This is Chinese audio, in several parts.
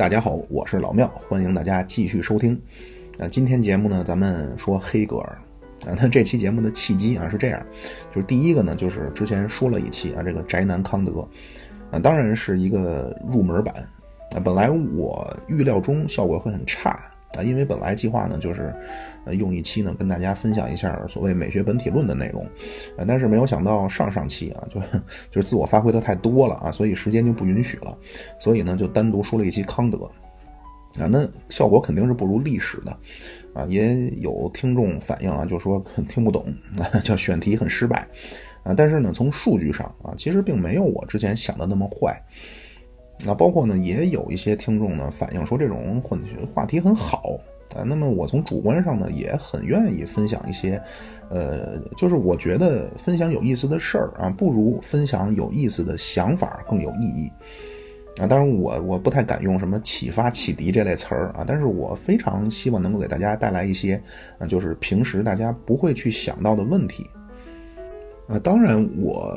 大家好，我是老庙，欢迎大家继续收听。啊，今天节目呢，咱们说黑格尔。啊，那这期节目的契机啊是这样，就是第一个呢，就是之前说了一期啊，这个宅男康德，啊，当然是一个入门版。啊，本来我预料中效果会很差啊，因为本来计划呢就是，呃，用一期呢跟大家分享一下所谓美学本体论的内容，啊，但是没有想到上上期啊，就就是自我发挥的太多了啊，所以时间就不允许了，所以呢就单独说了一期康德。啊，那效果肯定是不如历史的，啊，也有听众反映啊，就说听不懂，叫选题很失败，啊，但是呢，从数据上啊，其实并没有我之前想的那么坏，那，包括呢，也有一些听众呢反映说这种混话题很好，啊，那么我从主观上呢也很愿意分享一些，呃，就是我觉得分享有意思的事儿啊，不如分享有意思的想法更有意义。啊，当然我我不太敢用什么启发、启迪这类词儿啊，但是我非常希望能够给大家带来一些，啊，就是平时大家不会去想到的问题。啊，当然我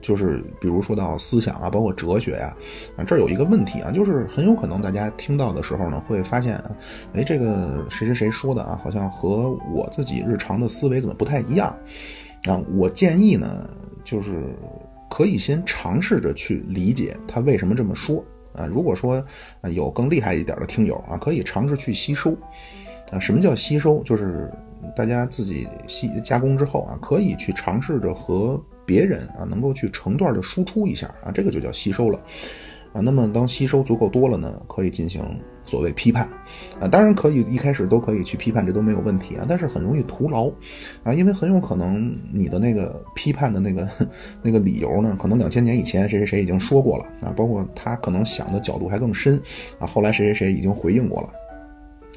就是比如说到思想啊，包括哲学呀，啊，这儿有一个问题啊，就是很有可能大家听到的时候呢，会发现，哎，这个谁谁谁说的啊，好像和我自己日常的思维怎么不太一样？啊，我建议呢，就是。可以先尝试着去理解他为什么这么说啊。如果说有更厉害一点的听友啊，可以尝试去吸收啊。什么叫吸收？就是大家自己吸加工之后啊，可以去尝试着和别人啊，能够去成段的输出一下啊，这个就叫吸收了。啊，那么当吸收足够多了呢，可以进行所谓批判，啊，当然可以一开始都可以去批判，这都没有问题啊，但是很容易徒劳，啊，因为很有可能你的那个批判的那个 那个理由呢，可能两千年以前谁谁谁已经说过了啊，包括他可能想的角度还更深啊，后来谁谁谁已经回应过了，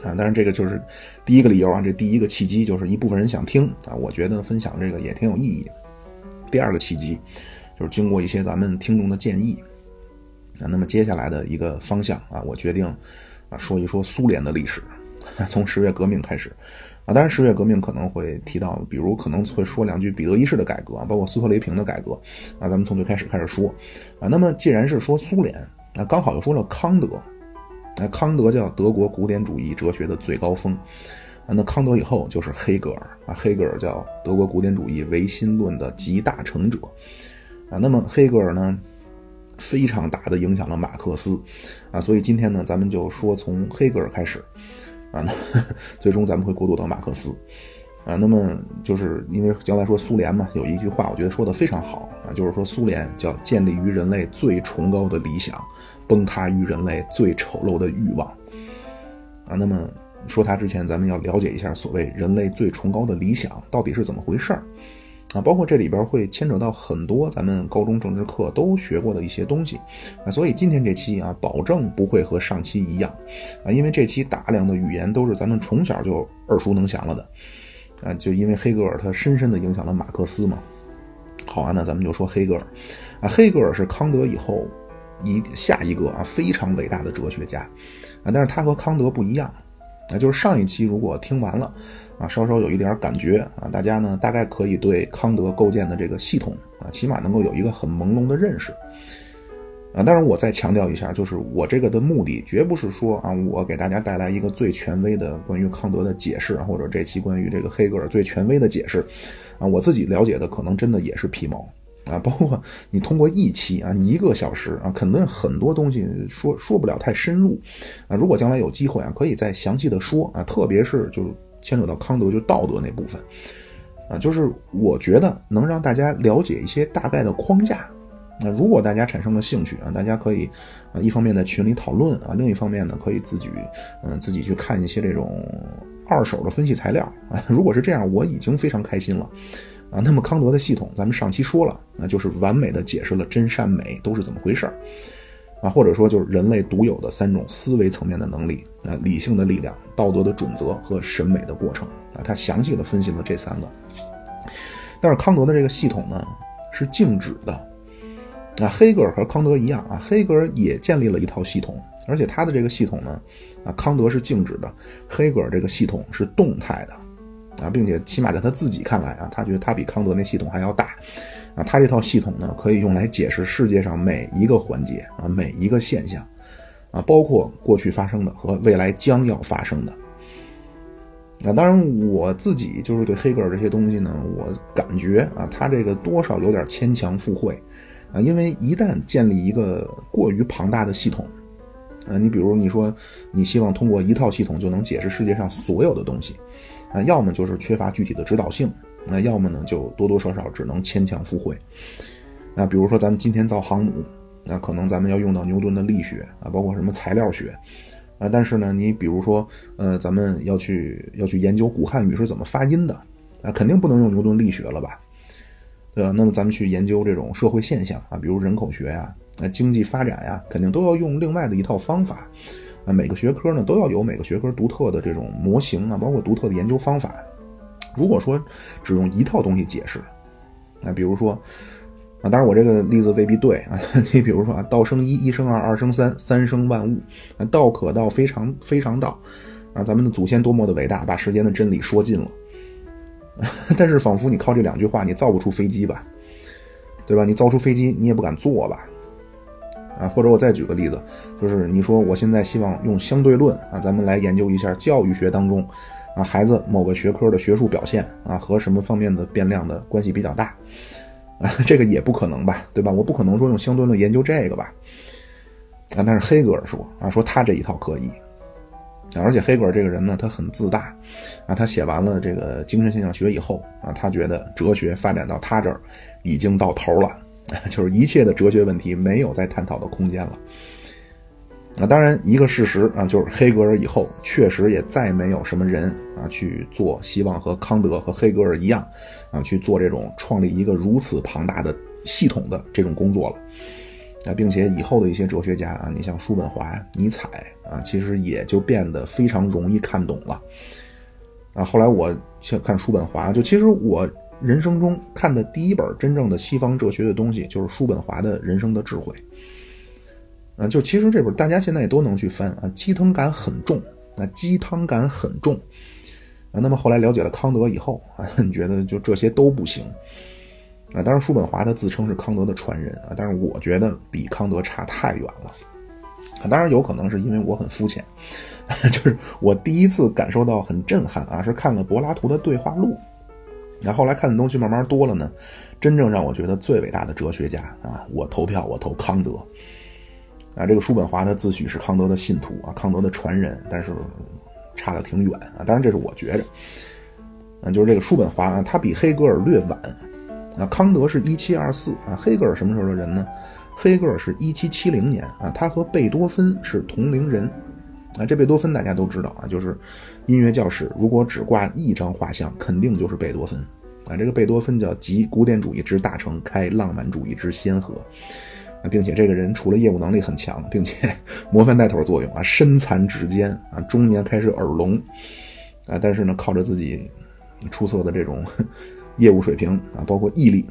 啊，当然这个就是第一个理由啊，这第一个契机就是一部分人想听啊，我觉得分享这个也挺有意义。第二个契机就是经过一些咱们听众的建议。啊，那么接下来的一个方向啊，我决定啊说一说苏联的历史，从十月革命开始啊。当然，十月革命可能会提到，比如可能会说两句彼得一世的改革啊，包括斯特雷平的改革啊。咱们从最开始开始说啊。那么既然是说苏联，那刚好又说了康德，那康德叫德国古典主义哲学的最高峰。那康德以后就是黑格尔啊，黑格尔叫德国古典主义唯心论的集大成者啊。那么黑格尔呢？非常大的影响了马克思，啊，所以今天呢，咱们就说从黑格尔开始，啊，那 最终咱们会过渡到马克思，啊，那么就是因为将来说苏联嘛，有一句话我觉得说的非常好啊，就是说苏联叫建立于人类最崇高的理想，崩塌于人类最丑陋的欲望，啊，那么说它之前，咱们要了解一下所谓人类最崇高的理想到底是怎么回事儿。啊，包括这里边会牵扯到很多咱们高中政治课都学过的一些东西，啊，所以今天这期啊，保证不会和上期一样，啊，因为这期大量的语言都是咱们从小就耳熟能详了的，啊，就因为黑格尔他深深的影响了马克思嘛。好啊，那咱们就说黑格尔，啊，黑格尔是康德以后一下一个啊非常伟大的哲学家，啊，但是他和康德不一样。那就是上一期如果听完了，啊，稍稍有一点感觉啊，大家呢大概可以对康德构建的这个系统啊，起码能够有一个很朦胧的认识，啊，当然我再强调一下，就是我这个的目的绝不是说啊，我给大家带来一个最权威的关于康德的解释，或者这期关于这个黑格尔最权威的解释，啊，我自己了解的可能真的也是皮毛。啊，包括你通过一期啊，一个小时啊，肯定很多东西说说不了太深入啊。如果将来有机会啊，可以再详细的说啊，特别是就牵扯到康德就道德那部分啊，就是我觉得能让大家了解一些大概的框架。那如果大家产生了兴趣啊，大家可以啊，一方面在群里讨论啊，另一方面呢，可以自己嗯自己去看一些这种二手的分析材料啊。如果是这样，我已经非常开心了。啊，那么康德的系统，咱们上期说了，那就是完美的解释了真善美都是怎么回事儿，啊，或者说就是人类独有的三种思维层面的能力，啊，理性的力量、道德的准则和审美的过程，啊，他详细的分析了这三个。但是康德的这个系统呢是静止的，啊，黑格尔和康德一样啊，黑格尔也建立了一套系统，而且他的这个系统呢，啊，康德是静止的，黑格尔这个系统是动态的。啊，并且起码在他自己看来啊，他觉得他比康德那系统还要大，啊，他这套系统呢可以用来解释世界上每一个环节啊，每一个现象，啊，包括过去发生的和未来将要发生的。那当然，我自己就是对黑格尔这些东西呢，我感觉啊，他这个多少有点牵强附会。啊，因为一旦建立一个过于庞大的系统，啊，你比如你说你希望通过一套系统就能解释世界上所有的东西，啊，要么就是缺乏具体的指导性，那要么呢就多多少少只能牵强附会。那比如说咱们今天造航母，那可能咱们要用到牛顿的力学啊，包括什么材料学。啊，但是呢，你比如说，呃，咱们要去要去研究古汉语是怎么发音的，啊，肯定不能用牛顿力学了吧，对吧？那么咱们去研究这种社会现象啊，比如人口学呀，啊，经济发展呀，肯定都要用另外的一套方法，每个学科呢都要有每个学科独特的这种模型啊，包括独特的研究方法。如果说只用一套东西解释，啊，比如说。啊，当然我这个例子未必对啊。你比如说啊，道生一，一生二，二生三，三生万物。道可道，非常非常道。啊，咱们的祖先多么的伟大，把世间的真理说尽了。但是仿佛你靠这两句话，你造不出飞机吧？对吧？你造出飞机，你也不敢坐吧？啊，或者我再举个例子，就是你说我现在希望用相对论啊，咱们来研究一下教育学当中啊，孩子某个学科的学术表现啊和什么方面的变量的关系比较大。啊，这个也不可能吧，对吧？我不可能说用相对论研究这个吧。啊，但是黑格尔说啊，说他这一套可以。而且黑格尔这个人呢，他很自大。啊，他写完了这个精神现象学以后啊，他觉得哲学发展到他这儿已经到头了，就是一切的哲学问题没有再探讨的空间了。啊，当然一个事实啊，就是黑格尔以后确实也再没有什么人啊去做希望和康德和黑格尔一样啊去做这种创立一个如此庞大的系统的这种工作了啊，并且以后的一些哲学家啊，你像叔本华、尼采啊，其实也就变得非常容易看懂了啊。后来我去看叔本华，就其实我人生中看的第一本真正的西方哲学的东西，就是叔本华的人生的智慧。啊，就其实这本大家现在也都能去翻啊，鸡汤感很重啊，鸡汤感很重啊。那么后来了解了康德以后 啊，你觉得就这些都不行啊？当然，叔本华他自称是康德的传人啊，但是我觉得比康德差太远了。当然有可能是因为我很肤浅，就是我第一次感受到很震撼啊，是看了柏拉图的对话录，然后来看的东西慢慢多了呢，真正让我觉得最伟大的哲学家啊，我投票我投康德。啊，这个叔本华他自诩是康德的信徒啊，康德的传人，但是差的挺远啊。当然，这是我觉着，啊，就是这个叔本华啊，他比黑格尔略晚啊。康德是一七二四啊，黑格尔什么时候的人呢？黑格尔是一七七零年啊，他和贝多芬是同龄人啊。这贝多芬大家都知道啊，就是音乐教室如果只挂一张画像，肯定就是贝多芬啊。这个贝多芬叫集古典主义之大成，开浪漫主义之先河。啊，并且这个人除了业务能力很强，并且 模范带头作用啊，身残指坚啊，中年开始耳聋啊，但是呢，靠着自己出色的这种 业务水平啊，包括毅力，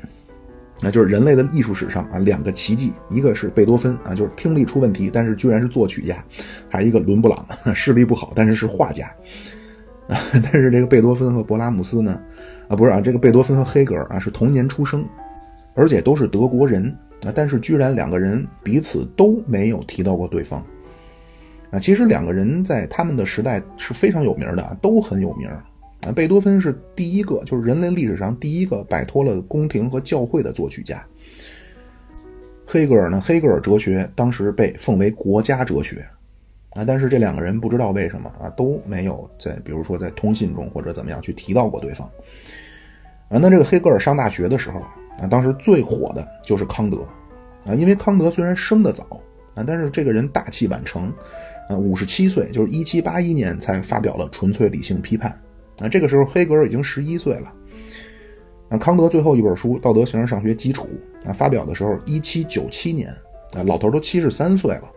那就是人类的艺术史上啊两个奇迹，一个是贝多芬啊，就是听力出问题，但是居然是作曲家；还有一个伦勃朗，视力不好，但是是画家。啊，但是这个贝多芬和勃拉姆斯呢，啊不是啊，这个贝多芬和黑格尔啊是同年出生，而且都是德国人。啊！但是居然两个人彼此都没有提到过对方。啊，其实两个人在他们的时代是非常有名的，都很有名。啊，贝多芬是第一个，就是人类历史上第一个摆脱了宫廷和教会的作曲家。黑格尔呢？黑格尔哲学当时被奉为国家哲学。啊，但是这两个人不知道为什么啊都没有在，比如说在通信中或者怎么样去提到过对方。啊，那这个黑格尔上大学的时候。啊，当时最火的就是康德，啊，因为康德虽然生得早啊，但是这个人大器晚成，啊，五十七岁，就是一七八一年才发表了《纯粹理性批判》，那，这个时候黑格尔已经十一岁了，那，康德最后一本书《道德形而上学基础》啊，发表的时候一七九七年，啊，老头都七十三岁了，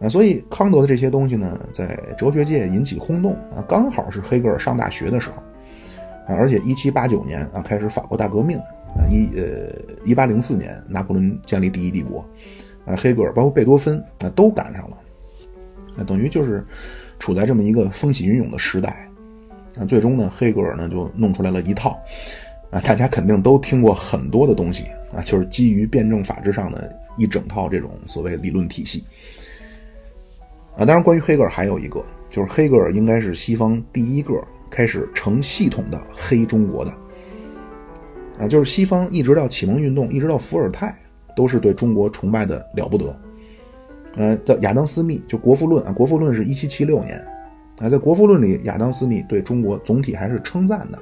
啊，所以康德的这些东西呢，在哲学界引起轰动，啊，刚好是黑格尔上大学的时候，啊，而且一七八九年啊，开始法国大革命。啊，一呃，一八零四年，拿破仑建立第一帝国，啊，黑格尔包括贝多芬啊都赶上了，那等于就是处在这么一个风起云涌的时代，那，最终呢，黑格尔呢就弄出来了一套，啊，大家肯定都听过很多的东西啊，就是基于辩证法之上的一整套这种所谓理论体系，啊，当然，关于黑格尔还有一个，就是黑格尔应该是西方第一个开始成系统的黑中国的。啊，就是西方一直到启蒙运动，一直到伏尔泰，都是对中国崇拜的了不得。呃，叫亚当·斯密，就《国富论》啊，《国富论》是一七七六年，啊，在《国富论》里，亚当·斯密对中国总体还是称赞的。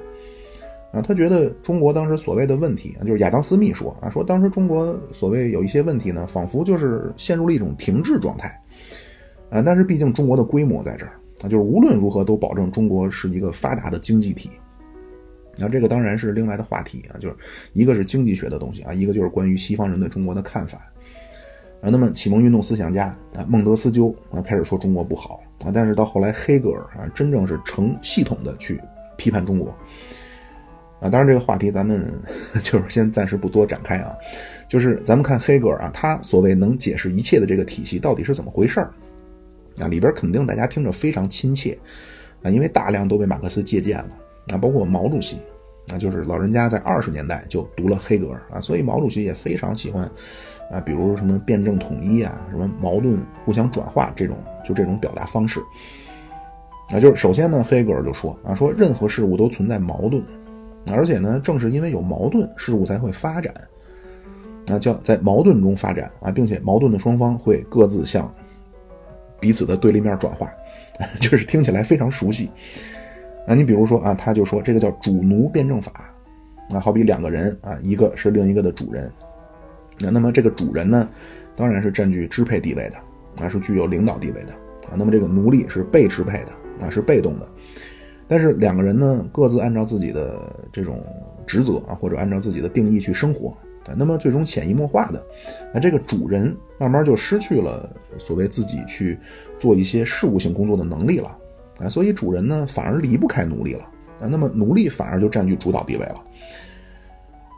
啊，他觉得中国当时所谓的问题，就是亚当·斯密说啊，说当时中国所谓有一些问题呢，仿佛就是陷入了一种停滞状态。啊，但是毕竟中国的规模在这儿啊，就是无论如何都保证中国是一个发达的经济体。那这个当然是另外的话题啊，就是一个是经济学的东西啊，一个就是关于西方人对中国的看法。啊，那么启蒙运动思想家啊，孟德斯鸠啊，开始说中国不好啊，但是到后来黑格尔啊，真正是成系统的去批判中国。啊，当然这个话题咱们 就是先暂时不多展开啊，就是咱们看黑格尔啊，他所谓能解释一切的这个体系到底是怎么回事儿啊？里边肯定大家听着非常亲切啊，因为大量都被马克思借鉴了啊，包括毛主席啊，就是老人家在二十年代就读了黑格尔啊，所以毛主席也非常喜欢啊，比如什么辩证统一啊，什么矛盾互相转化这种，就这种表达方式啊，就是首先呢，黑格尔就说啊，说任何事物都存在矛盾。而且呢，正是因为有矛盾，事物才会发展，啊，叫在矛盾中发展啊，并且矛盾的双方会各自向彼此的对立面转化，就是听起来非常熟悉。啊，你比如说啊，他就说这个叫主奴辩证法，啊，好比两个人啊，一个是另一个的主人，那那么这个主人呢，当然是占据支配地位的，啊，是具有领导地位的，啊，那么这个奴隶是被支配的，啊，是被动的。但是两个人呢，各自按照自己的这种职责啊，或者按照自己的定义去生活，那么最终潜移默化的，那这个主人慢慢就失去了所谓自己去做一些事务性工作的能力了啊，所以主人呢反而离不开奴隶了啊，那么奴隶反而就占据主导地位了。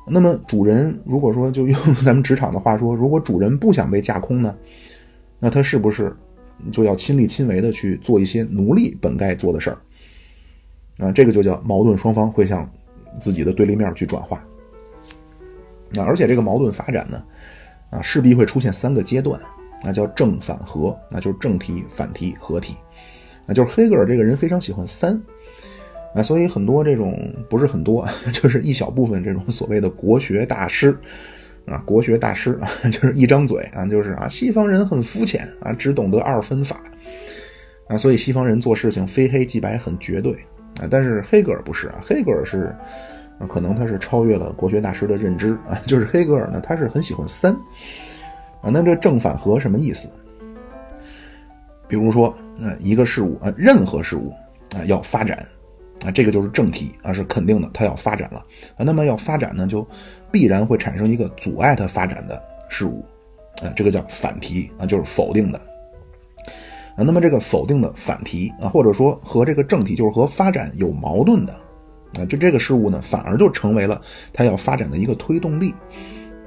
那么主人如果说就用咱们职场的话说，如果主人不想被架空呢，那他是不是就要亲力亲为的去做一些奴隶本该做的事儿？啊，这个就叫矛盾双方会向自己的对立面去转化。那而且这个矛盾发展呢，啊，势必会出现三个阶段，那叫正反合，那就是正题、反题、合体。那就是黑格尔这个人非常喜欢三，啊，所以很多这种不是很多，就是一小部分这种所谓的国学大师，啊，国学大师啊，就是一张嘴啊，就是啊，西方人很肤浅啊，只懂得二分法，啊，所以西方人做事情非黑即白，很绝对。啊，但是黑格尔不是啊，黑格尔是，可能他是超越了国学大师的认知啊，就是黑格尔呢，他是很喜欢三，啊，那这正反合什么意思？比如说，啊，一个事物啊，任何事物啊要发展，啊，这个就是正题啊，是肯定的，它要发展了。啊，那么要发展呢，就必然会产生一个阻碍它发展的事物，啊，这个叫反题啊，就是否定的。啊，那么这个否定的反题啊，或者说和这个正题，就是和发展有矛盾的，啊，就这个事物呢，反而就成为了它要发展的一个推动力。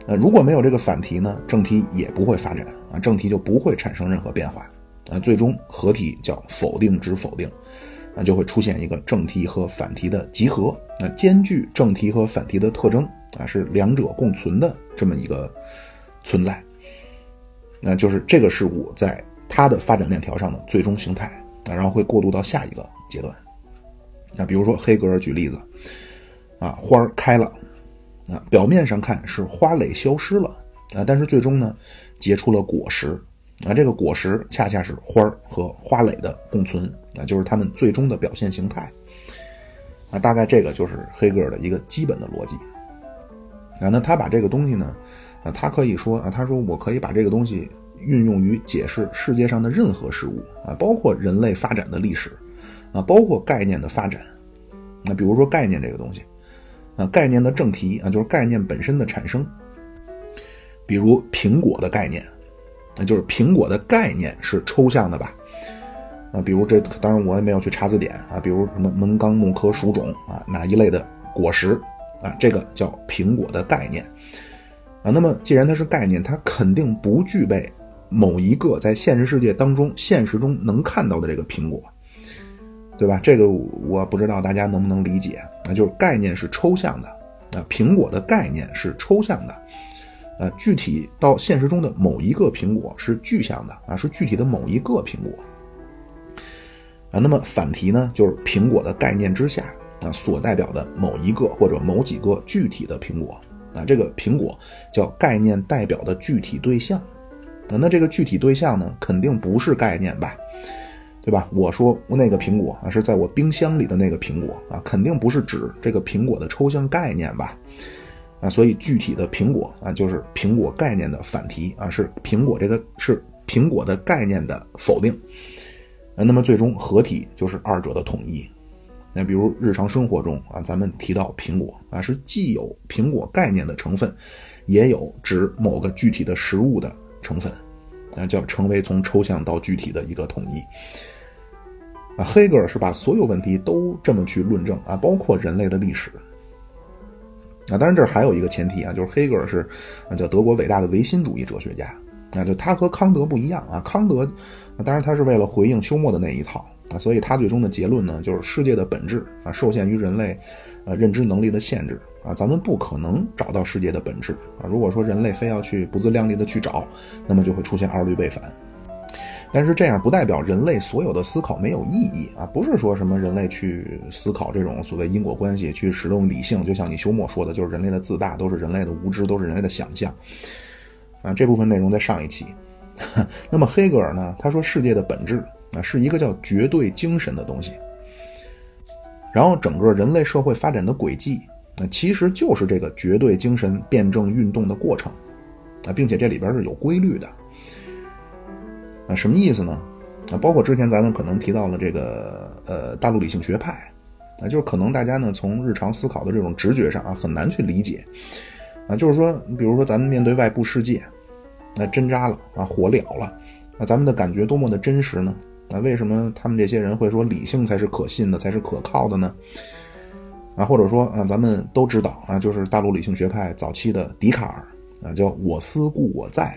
啊，如果没有这个反题呢，正题也不会发展啊，正题就不会产生任何变化。啊，最终合体叫否定之否定，那，就会出现一个正题和反题的集合，啊，兼具正题和反题的特征啊，是两者共存的这么一个存在，那就是这个事物在。它的发展链条上的最终形态啊，然后会过渡到下一个阶段。那比如说黑格尔举例子啊，花儿开了啊，表面上看是花蕾消失了啊，但是最终呢结出了果实啊，这个果实恰恰是花儿和花蕾的共存啊，就是它们最终的表现形态啊，大概这个就是黑格尔的一个基本的逻辑啊。那他把这个东西呢啊，他可以说啊，他说我可以把这个东西。运用于解释世界上的任何事物啊，包括人类发展的历史，啊，包括概念的发展。那比如说概念这个东西，啊，概念的正题啊，就是概念本身的产生。比如苹果的概念，那就是苹果的概念是抽象的吧？啊，比如这当然我也没有去查字典啊，比如什么门纲目科属种啊，哪一类的果实啊，这个叫苹果的概念。啊，那么既然它是概念，它肯定不具备。某一个在现实世界当中、现实中能看到的这个苹果，对吧？这个我不知道大家能不能理解啊？就是概念是抽象的啊，苹果的概念是抽象的，呃，具体到现实中的某一个苹果是具象的啊，是具体的某一个苹果啊，那么反题呢，就是苹果的概念之下啊所代表的某一个或者某几个具体的苹果啊，这个苹果叫概念代表的具体对象啊，那这个具体对象呢，肯定不是概念吧？对吧？我说那个苹果啊，是在我冰箱里的那个苹果啊，肯定不是指这个苹果的抽象概念吧？啊，所以具体的苹果啊，就是苹果概念的反题啊，是苹果这个是苹果的概念的否定。啊，那么最终合体就是二者的统一。那比如日常生活中啊，咱们提到苹果啊，是既有苹果概念的成分，也有指某个具体的食物的成分，啊，叫成为从抽象到具体的一个统一。啊，黑格尔是把所有问题都这么去论证啊，包括人类的历史。啊，当然这还有一个前提啊，就是黑格尔是啊叫德国伟大的唯心主义哲学家。啊，就他和康德不一样啊，康德，当然他是为了回应休谟的那一套啊，所以他最终的结论呢，就是世界的本质啊受限于人类呃认知能力的限制啊，咱们不可能找到世界的本质啊。如果说人类非要去不自量力的去找，那么就会出现二律背反。但是这样不代表人类所有的思考没有意义啊！不是说什么人类去思考这种所谓因果关系，去使用理性，就像你休谟说的，就是人类的自大，都是人类的无知，都是人类的想象啊！这部分内容在上一期。那么黑格尔呢？他说世界的本质啊是一个叫绝对精神的东西，然后整个人类社会发展的轨迹，那其实就是这个绝对精神辩证运动的过程啊，并且这里边是有规律的。啊，什么意思呢？啊，包括之前咱们可能提到了这个呃大陆理性学派，啊，就是可能大家呢从日常思考的这种直觉上啊很难去理解，啊，就是说，比如说咱们面对外部世界，那针扎了啊火燎了，那咱们的感觉多么的真实呢？啊，为什么他们这些人会说理性才是可信的，才是可靠的呢？啊，或者说啊，咱们都知道啊，就是大陆理性学派早期的笛卡尔啊，叫我思故我在，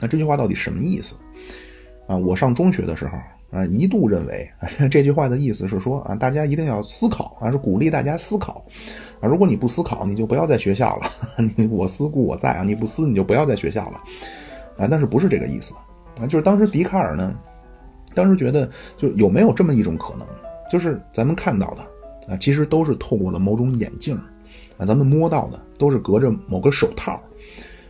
那这句话到底什么意思？啊，我上中学的时候啊，一度认为 这句话的意思是说啊，大家一定要思考啊，是鼓励大家思考啊。如果你不思考，你就不要在学校了。你我思故我在啊，你不思你就不要在学校了啊。但是不是这个意思啊？就是当时笛卡尔呢，当时觉得就有没有这么一种可能，就是咱们看到的啊，其实都是透过了某种眼镜啊，咱们摸到的都是隔着某个手套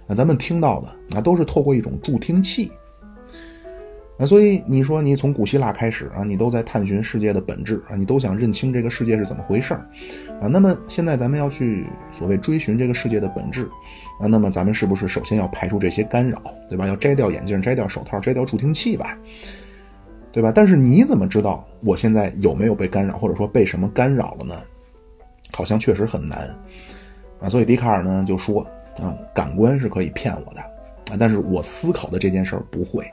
啊，咱们听到的啊，都是透过一种助听器。啊，所以你说你从古希腊开始啊，你都在探寻世界的本质啊，你都想认清这个世界是怎么回事儿啊。那么现在咱们要去所谓追寻这个世界的本质啊，那么咱们是不是首先要排除这些干扰，对吧？要摘掉眼镜，摘掉手套，摘掉助听器吧，对吧？但是你怎么知道我现在有没有被干扰，或者说被什么干扰了呢？好像确实很难啊。所以笛卡尔呢就说啊，感官是可以骗我的啊，但是我思考的这件事儿不会。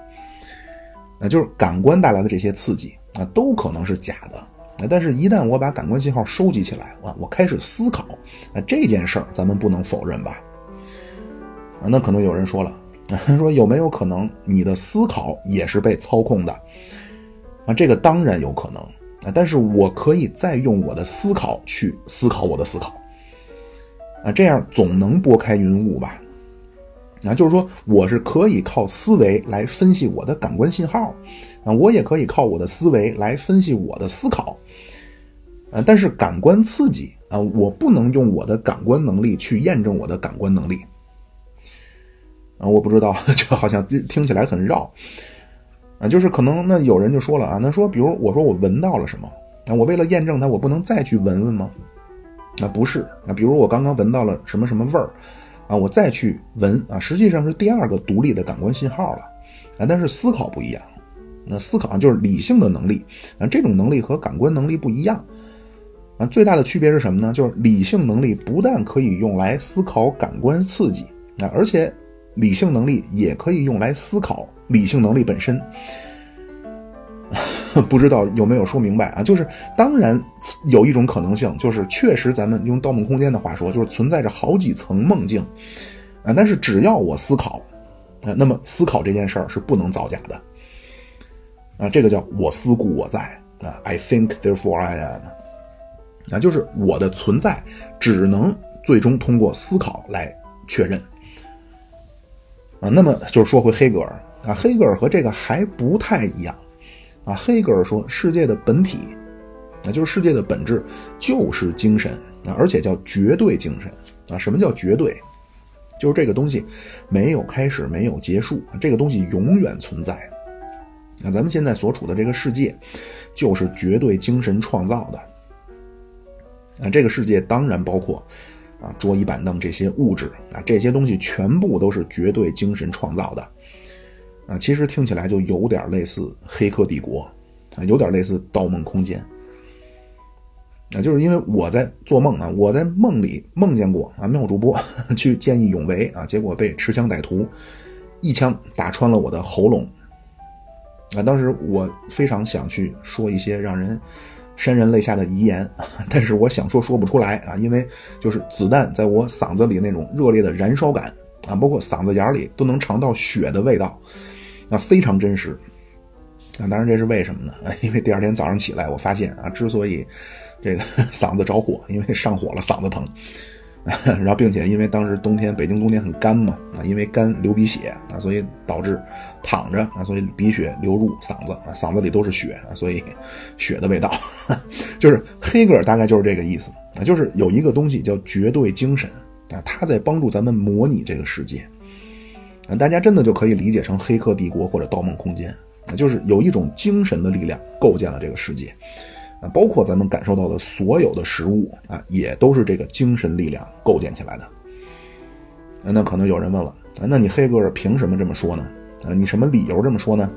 那就是感官带来的这些刺激啊，都可能是假的啊。但是，一旦我把感官信号收集起来啊，我开始思考啊，这件事儿咱们不能否认吧？啊，那可能有人说了，说有没有可能你的思考也是被操控的？啊，这个当然有可能啊。但是我可以再用我的思考去思考我的思考啊，这样总能拨开云雾吧？啊，就是说，我是可以靠思维来分析我的感官信号，啊，我也可以靠我的思维来分析我的思考，啊，但是感官刺激啊，我不能用我的感官能力去验证我的感官能力，啊，我不知道，这好像听起来很绕，啊，就是可能那有人就说了啊，那说比如我说我闻到了什么，啊，我为了验证它，我不能再去闻闻吗？那不是，啊，比如我刚刚闻到了什么什么味儿。啊，我再去闻啊，实际上是第二个独立的感官信号了，啊，但是思考不一样，那思考就是理性的能力，啊，这种能力和感官能力不一样，啊，最大的区别是什么呢？就是理性能力不但可以用来思考感官刺激，啊，而且理性能力也可以用来思考理性能力本身。不知道有没有说明白啊？就是当然有一种可能性，就是确实咱们用《盗梦空间》的话说，就是存在着好几层梦境啊。但是只要我思考啊，那么思考这件事儿是不能造假的啊。这个叫我思故我在啊，I think therefore I am 啊，就是我的存在只能最终通过思考来确认啊。那么就是说回黑格尔啊，黑格尔和这个还不太一样。啊，黑格尔说世界的本体，那就是世界的本质就是精神啊，而且叫绝对精神啊。什么叫绝对？就是这个东西没有开始，没有结束，这个东西永远存在。那咱们现在所处的这个世界，就是绝对精神创造的。啊，这个世界当然包括啊桌椅板凳这些物质啊，这些东西全部都是绝对精神创造的。啊，其实听起来就有点类似《黑客帝国》，啊，有点类似《盗梦空间》。啊，就是因为我在做梦啊，我在梦里梦见过啊，妙主播 去见义勇为啊，结果被持枪歹徒一枪打穿了我的喉咙。啊，当时我非常想去说一些让人潸然泪下的遗言，但是我想说说不出来啊，因为就是子弹在我嗓子里那种热烈的燃烧感啊，包括嗓子眼里都能尝到血的味道，那非常真实。啊，当然这是为什么呢？因为第二天早上起来，我发现啊，之所以这个 嗓子着火，因为上火了，嗓子疼。然后，并且因为当时冬天，北京冬天很干嘛啊，因为干流鼻血啊，所以导致躺着啊，所以鼻血流入嗓子啊，嗓子里都是血啊，所以血的味道，就是黑格尔大概就是这个意思啊，就是有一个东西叫绝对精神啊，它在帮助咱们模拟这个世界那，大家真的就可以理解成《黑客帝国》或者《盗梦空间》，就是有一种精神的力量构建了这个世界。啊，包括咱们感受到的所有的食物啊，也都是这个精神力量构建起来的。那可能有人问了，啊，那你黑格尔凭什么这么说呢？啊，你什么理由这么说呢？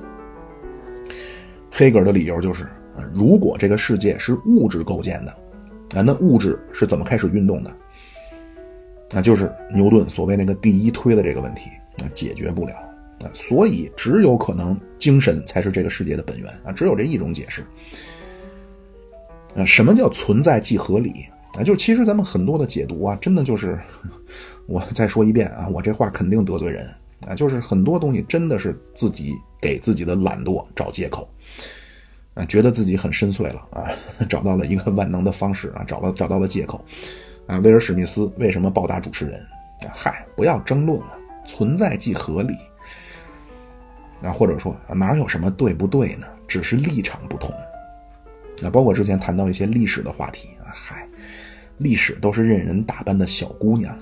黑格尔的理由就是，如果这个世界是物质构建的，啊，那物质是怎么开始运动的？那就是牛顿所谓那个第一推的这个问题，啊，解决不了，啊，所以只有可能精神才是这个世界的本源，啊，只有这一种解释。啊，什么叫存在即合理啊？就其实咱们很多的解读啊，真的就是，我再说一遍啊，我这话肯定得罪人啊，就是很多东西真的是自己给自己的懒惰找借口啊，觉得自己很深邃了啊，找到了一个万能的方式啊，找了找到了借口啊。威尔史密斯为什么暴打主持人啊？嗨，不要争论了，存在即合理。啊，或者说哪有什么对不对呢？只是立场不同。那包括之前谈到一些历史的话题啊，嗨，历史都是任人打扮的小姑娘，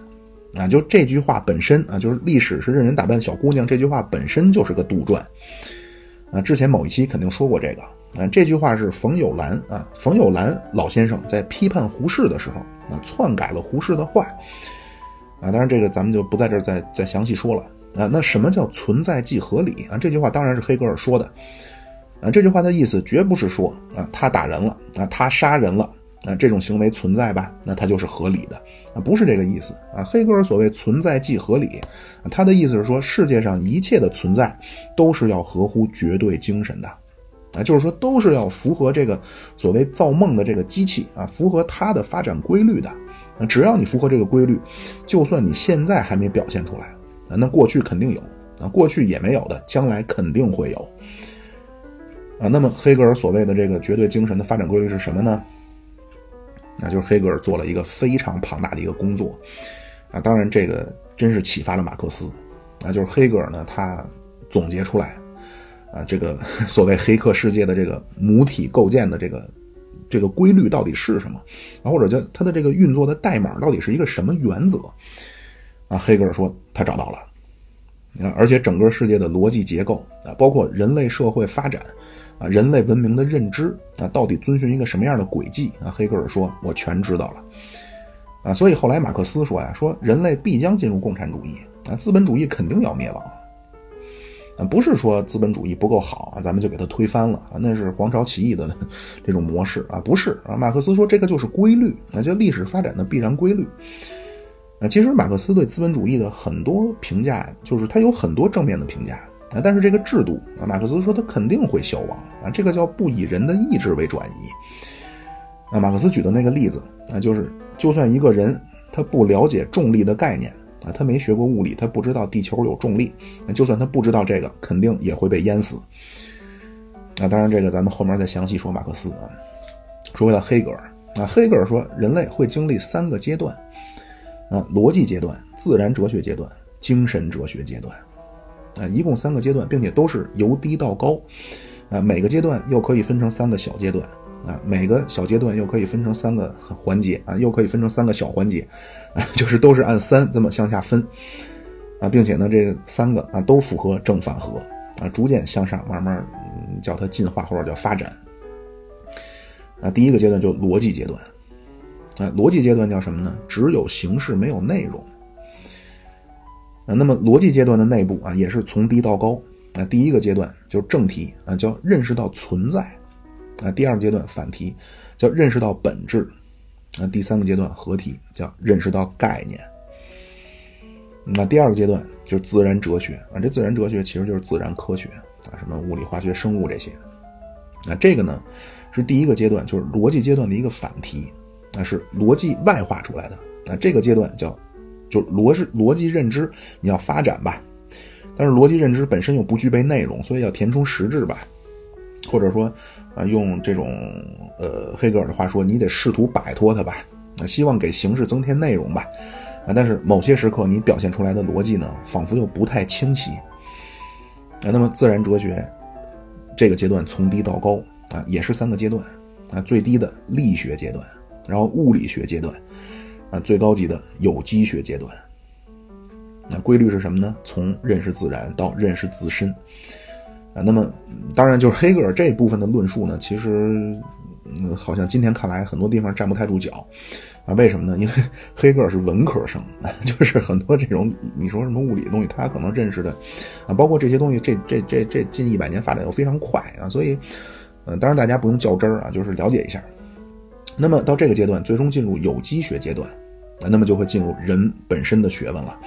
啊，就这句话本身啊，就是历史是任人打扮的小姑娘，这句话本身就是个杜撰，啊，之前某一期肯定说过这个，啊，这句话是冯友兰啊，冯友兰老先生在批判胡适的时候啊，篡改了胡适的话，啊，当然这个咱们就不在这儿再再详细说了，啊，那什么叫存在即合理啊？这句话当然是黑格尔说的。啊，这句话的意思绝不是说啊，他打人了啊，他杀人了啊，这种行为存在吧？那他就是合理的啊，不是这个意思啊。黑格尔所谓存在即合理，他的意思是说，世界上一切的存在都是要合乎绝对精神的啊，就是说都是要符合这个所谓造梦的这个机器啊，符合它的发展规律的。只要你符合这个规律，就算你现在还没表现出来啊，那过去肯定有啊，过去也没有的，将来肯定会有。啊，那么黑格尔所谓的这个绝对精神的发展规律是什么呢？那就是黑格尔做了一个非常庞大的一个工作，啊，当然这个真是启发了马克思，啊，就是黑格尔呢，他总结出来，啊，这个 所谓黑客世界的这个母体构建的这个这个规律到底是什么，啊，或者叫它的这个运作的代码到底是一个什么原则？啊，黑格尔说他找到了，啊，而且整个世界的逻辑结构啊，包括人类社会发展。啊，人类文明的认知啊，到底遵循一个什么样的轨迹啊？黑格尔说：“我全知道了。”啊，所以后来马克思说呀：“说人类必将进入共产主义啊，资本主义肯定要灭亡，不是说资本主义不够好啊，咱们就给它推翻了啊，那是黄巢起义的 这种模式啊，不是啊。”马克思说：“这个就是规律，那叫历史发展的必然规律。”啊，其实马克思对资本主义的很多评价，就是他有很多正面的评价。啊，但是这个制度，马克思说他肯定会消亡啊，这个叫不以人的意志为转移。啊，马克思举的那个例子啊，就是就算一个人他不了解重力的概念啊，他没学过物理，他不知道地球有重力，就算他不知道这个，肯定也会被淹死。啊，当然这个咱们后面再详细说马克思啊。说回到黑格尔啊，黑格尔说人类会经历三个阶段啊，逻辑阶段、自然哲学阶段、精神哲学阶段。啊，一共三个阶段，并且都是由低到高，啊，每个阶段又可以分成三个小阶段，啊，每个小阶段又可以分成三个环节，啊，又可以分成三个小环节，啊，就是都是按三这么向下分，啊，并且呢，这三个啊都符合正反合，啊，逐渐向上，慢慢嗯叫它进化或者叫发展。啊，第一个阶段就逻辑阶段，啊，逻辑阶段叫什么呢？只有形式没有内容。啊，那么逻辑阶段的内部啊，也是从低到高。啊，第一个阶段就是正题啊，叫认识到存在。啊，第二个阶段反题，叫认识到本质。啊，第三个阶段合题，叫认识到概念。那第二个阶段就是自然哲学啊，这自然哲学其实就是自然科学啊，什么物理、化学、生物这些。啊，这个呢是第一个阶段，就是逻辑阶段的一个反题，那是逻辑外化出来的。啊，这个阶段叫。就逻辑逻辑认知你要发展吧，但是逻辑认知本身又不具备内容，所以要填充实质吧，或者说啊用这种呃黑格尔的话说，你得试图摆脱它吧，啊希望给形式增添内容吧，啊但是某些时刻你表现出来的逻辑呢，仿佛又不太清晰，啊那么自然哲学这个阶段从低到高啊也是三个阶段啊最低的力学阶段，然后物理学阶段。啊，最高级的有机学阶段，那规律是什么呢？从认识自然到认识自身，啊，那么当然就是黑格尔这部分的论述呢，其实，嗯，好像今天看来很多地方站不太住脚，啊，为什么呢？因为 黑格尔是文科生，就是很多这种你说什么物理的东西，他可能认识的，啊，包括这些东西，这这这这近一百年发展又非常快啊，所以，嗯，当然大家不用较真儿啊，就是了解一下。那么到这个阶段，最终进入有机学阶段。啊，那么就会进入人本身的学问了，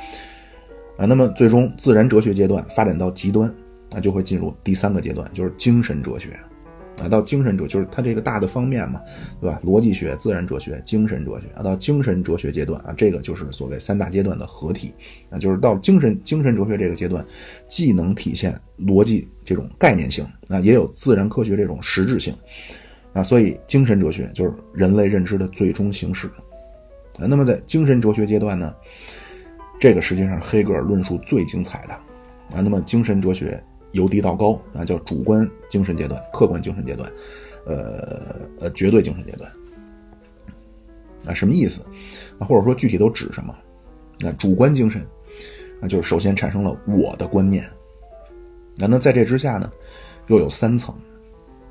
啊，那么最终自然哲学阶段发展到极端，那就会进入第三个阶段，就是精神哲学，啊，到精神哲就是它这个大的方面嘛，对吧？逻辑学、自然哲学、精神哲学，啊，到精神哲学阶段啊，这个就是所谓三大阶段的合体，啊，就是到精神精神哲学这个阶段，既能体现逻辑这种概念性，啊，也有自然科学这种实质性，啊，所以精神哲学就是人类认知的最终形式。啊，那么在精神哲学阶段呢，这个实际上黑格尔论述最精彩的啊。那么精神哲学由低到高啊，叫主观精神阶段、客观精神阶段，呃呃，绝对精神阶段啊，什么意思？啊，或者说具体都指什么？那主观精神啊，就是首先产生了我的观念。那那在这之下呢，又有三层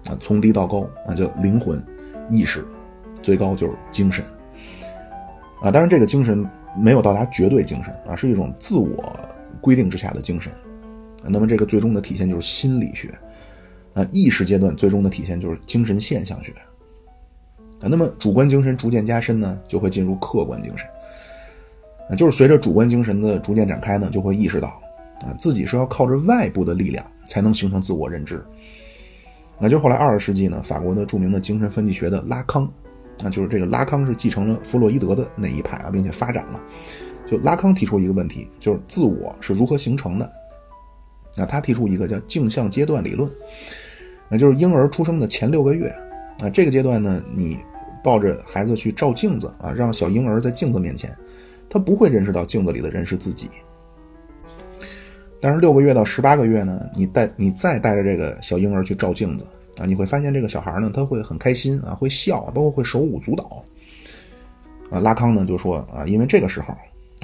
啊，从低到高啊，叫灵魂、意识，最高就是精神。啊，当然，这个精神没有到达绝对精神啊，是一种自我规定之下的精神。那么，这个最终的体现就是心理学。啊，意识阶段最终的体现就是精神现象学。啊，那么主观精神逐渐加深呢，就会进入客观精神。啊，就是随着主观精神的逐渐展开呢，就会意识到，啊，自己是要靠着外部的力量才能形成自我认知。那就是后来二十世纪呢，法国的著名的精神分析学的拉康。那就是这个拉康是继承了弗洛伊德的那一派啊，并且发展了。就拉康提出一个问题，就是自我是如何形成的？那他提出一个叫镜像阶段理论，那就是婴儿出生的前六个月啊，这个阶段呢，你抱着孩子去照镜子啊，让小婴儿在镜子面前，他不会认识到镜子里的人是自己。但是六个月到十八个月呢，你带你再带着这个小婴儿去照镜子。啊，你会发现这个小孩呢，他会很开心啊，会笑，包括会手舞足蹈。啊，拉康呢就说啊，因为这个时候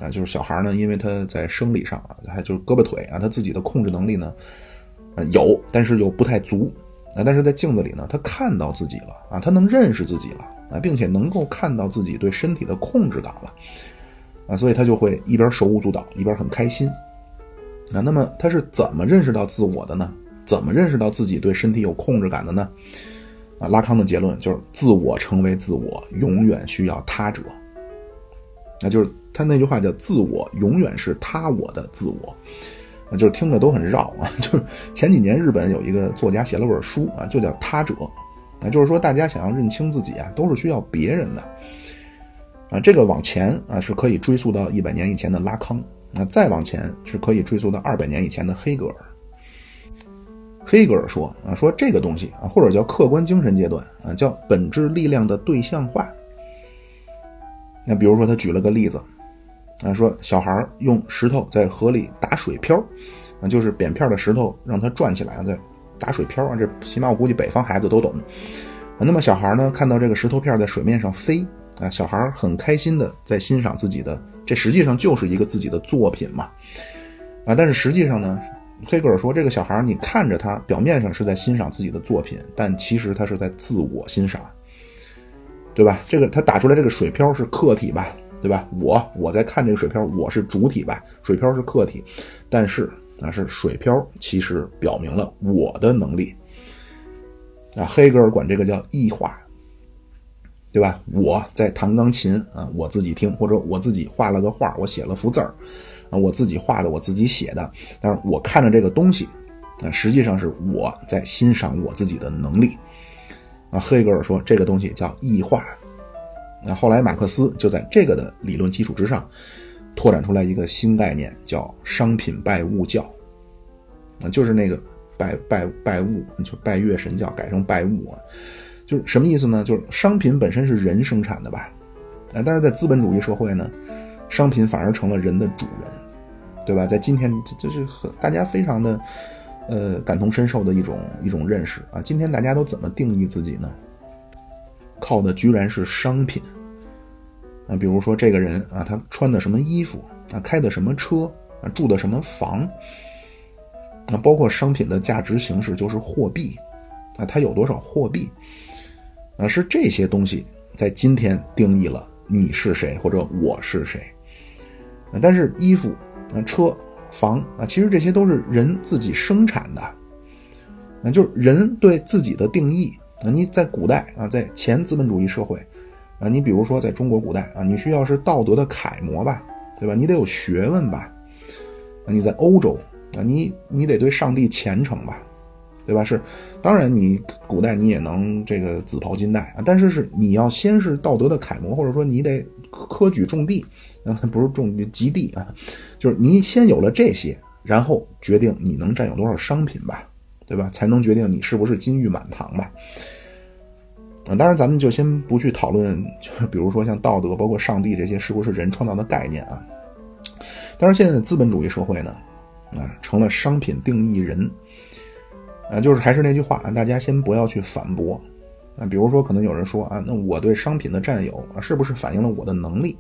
啊，就是小孩呢，因为他在生理上啊，还就是胳膊腿啊，他自己的控制能力呢，啊有，但是又不太足啊。但是在镜子里呢，他看到自己了啊，他能认识自己了啊，并且能够看到自己对身体的控制感了啊，所以他就会一边手舞足蹈，一边很开心啊。那么他是怎么认识到自我的呢？怎么认识到自己对身体有控制感的呢？啊，拉康的结论就是自我成为自我，永远需要他者。那就是他那句话叫“自我永远是他我的自我”，啊，就是听着都很绕啊。就是前几年日本有一个作家写了本书啊，就叫《他者》，啊，就是说大家想要认清自己啊，都是需要别人的。啊，这个往前啊是可以追溯到一百年以前的拉康，那再往前是可以追溯到二百年以前的黑格尔。黑格尔说啊，说这个东西啊，或者叫客观精神阶段啊，叫本质力量的对象化。那比如说，他举了个例子啊，说小孩用石头在河里打水漂，啊，就是扁片的石头让它转起来，再打水漂啊，这起码我估计北方孩子都懂。啊那么小孩呢，看到这个石头片在水面上飞啊，小孩很开心的在欣赏自己的，这实际上就是一个自己的作品嘛。啊，但是实际上呢，黑格尔说，这个小孩你看着他表面上是在欣赏自己的作品，但其实他是在自我欣赏，对吧？这个他打出来这个水漂是客体吧？对吧？我我在看这个水漂，我是主体吧？水漂是客体，但是啊，是水漂其实表明了我的能力。啊，黑格尔管这个叫异化，对吧？我在弹钢琴啊，我自己听，或者我自己画了个画，我写了幅字儿，啊，我自己画的，我自己写的，但是我看着这个东西，啊，实际上是我在欣赏我自己的能力。啊，黑格尔说这个东西叫异化。那后来，马克思就在这个的理论基础之上，拓展出来一个新概念，叫商品拜物教。啊，就是那个拜拜拜物，就拜月神教改成拜物啊，就是什么意思呢？就是商品本身是人生产的吧？啊，但是在资本主义社会呢，商品反而成了人的主人，对吧？在今天，这是很大家非常的呃感同身受的一种一种认识啊。今天大家都怎么定义自己呢？靠的居然是商品。啊，比如说这个人啊，他穿的什么衣服啊，开的什么车啊，住的什么房，啊，包括商品的价值形式就是货币。啊，他有多少货币？啊，是这些东西在今天定义了你是谁或者我是谁。啊，但是衣服啊、车、房啊，其实这些都是人自己生产的，啊，就是人对自己的定义。啊，你在古代啊，在前资本主义社会，啊，你比如说在中国古代啊，你需要是道德的楷模吧，对吧？你得有学问吧？啊，你在欧洲啊，你你得对上帝虔诚吧，对吧？是，当然你古代你也能这个紫袍金带啊，但是是你要先是道德的楷模，或者说你得科举种地，啊，不是种及地啊，就是你先有了这些，然后决定你能占有多少商品吧。对吧？才能决定你是不是金玉满堂吧。啊，当然咱们就先不去讨论，就是比如说像道德，包括上帝这些，是不是人创造的概念啊？但是现在的资本主义社会呢，啊，成了商品定义人。啊，就是还是那句话啊，大家先不要去反驳。啊，比如说可能有人说啊，那我对商品的占有啊，是不是反映了我的能力？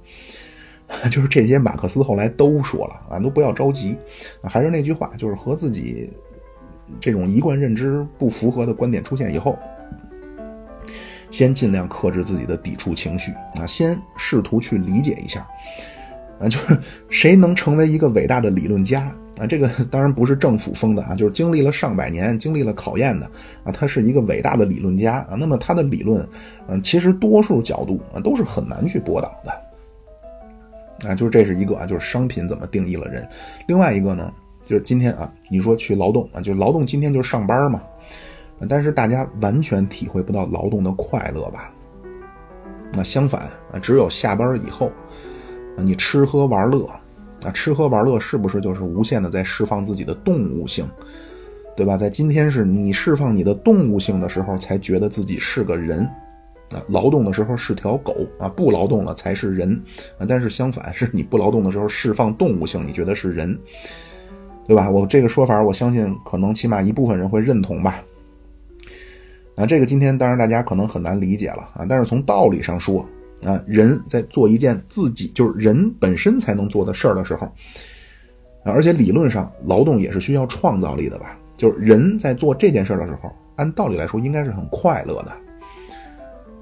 就是这些，马克思后来都说了啊，都不要着急。啊还是那句话，就是和自己。这种一贯认知不符合的观点出现以后，先尽量克制自己的抵触情绪啊，先试图去理解一下啊，就是谁能成为一个伟大的理论家啊？这个当然不是政府封的啊，就是经历了上百年、经历了考验的啊，他是一个伟大的理论家啊。那么他的理论，嗯，其实多数角度啊都是很难去驳倒的啊。就是这是一个啊，就是商品怎么定义了人。另外一个呢？就是今天啊，你说去劳动啊，就劳动今天就是上班嘛，但是大家完全体会不到劳动的快乐吧？那相反啊，只有下班以后啊，你吃喝玩乐啊，吃喝玩乐是不是就是无限的在释放自己的动物性，对吧？在今天是你释放你的动物性的时候，才觉得自己是个人啊，劳动的时候是条狗啊，不劳动了才是人啊。但是相反，是你不劳动的时候释放动物性，你觉得是人。对吧？我这个说法，我相信可能起码一部分人会认同吧。啊，这个今天当然大家可能很难理解了啊。但是从道理上说啊，人在做一件自己就是人本身才能做的事儿的时候，啊，而且理论上劳动也是需要创造力的吧？就是人在做这件事儿的时候，按道理来说应该是很快乐的。